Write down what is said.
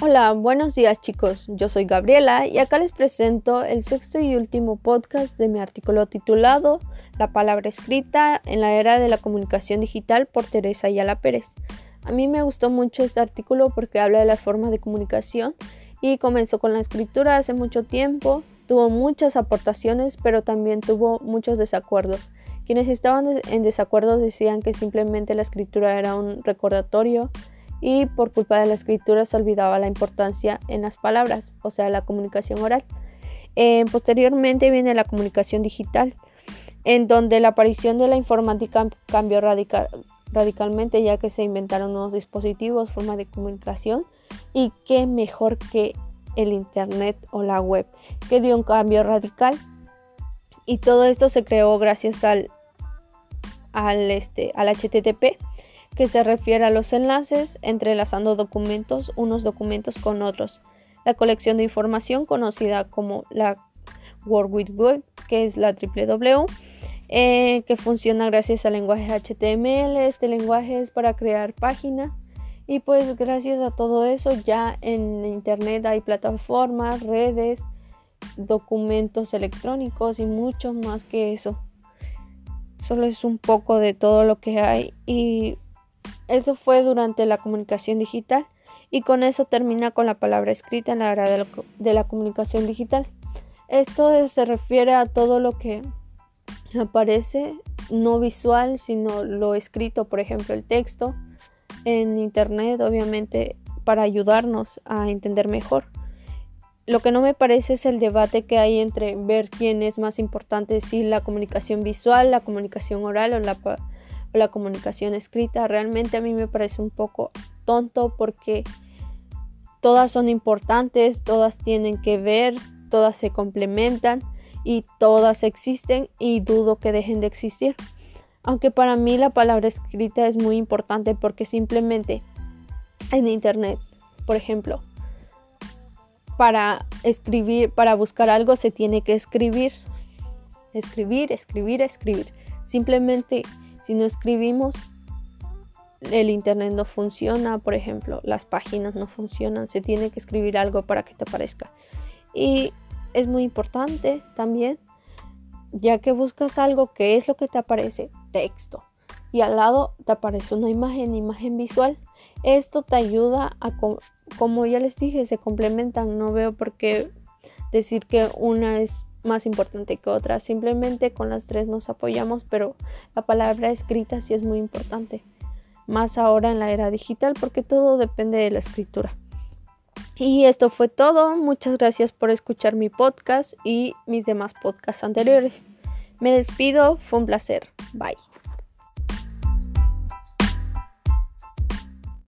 Hola, buenos días chicos, yo soy Gabriela y acá les presento el sexto y último podcast de mi artículo titulado La palabra escrita en la era de la comunicación digital por Teresa Ayala Pérez. A mí me gustó mucho este artículo porque habla de las formas de comunicación y comenzó con la escritura hace mucho tiempo, tuvo muchas aportaciones pero también tuvo muchos desacuerdos. Quienes estaban en desacuerdo decían que simplemente la escritura era un recordatorio, y por culpa de la escritura se olvidaba la importancia en las palabras, o sea, la comunicación oral. Eh, posteriormente viene la comunicación digital, en donde la aparición de la informática cambió radicalmente ya que se inventaron nuevos dispositivos, formas de comunicación y qué mejor que el Internet o la web, que dio un cambio radical. Y todo esto se creó gracias al, al, este, al HTTP que se refiere a los enlaces entrelazando documentos unos documentos con otros. La colección de información conocida como la World Wide Web, que es la www, eh, que funciona gracias al lenguaje HTML. Este lenguaje es para crear páginas y pues gracias a todo eso ya en Internet hay plataformas, redes, documentos electrónicos y mucho más que eso. Solo es un poco de todo lo que hay y eso fue durante la comunicación digital y con eso termina con la palabra escrita en la era de, la comunicación digital. Esto se refiere a todo lo que aparece no visual, sino lo escrito, por ejemplo, el texto en internet, obviamente, para ayudarnos a entender mejor. Lo que no me parece es el debate que hay entre ver quién es más importante, si la comunicación visual, la comunicación oral o la la comunicación escrita. Realmente a mí me parece un poco tonto porque todas son importantes, todas tienen que ver, todas se complementan y todas existen y dudo que dejen de existir. Aunque para mí la palabra escrita es muy importante porque simplemente en internet, por ejemplo, para escribir, para buscar algo se tiene que escribir. Escribir, escribir, escribir. Simplemente si no escribimos, el internet no funciona, por ejemplo, las páginas no funcionan, se tiene que escribir algo para que te aparezca. Y es muy importante también, ya que buscas algo, que es lo que te aparece? Texto. Y al lado te aparece una imagen, imagen visual. Esto te ayuda a, como ya les dije, se complementan. No veo por qué decir que una es más importante que otra. Simplemente con las tres nos apoyamos, pero la palabra escrita sí es muy importante. Más ahora en la era digital porque todo depende de la escritura. Y esto fue todo. Muchas gracias por escuchar mi podcast y mis demás podcasts anteriores. Me despido. Fue un placer. Bye.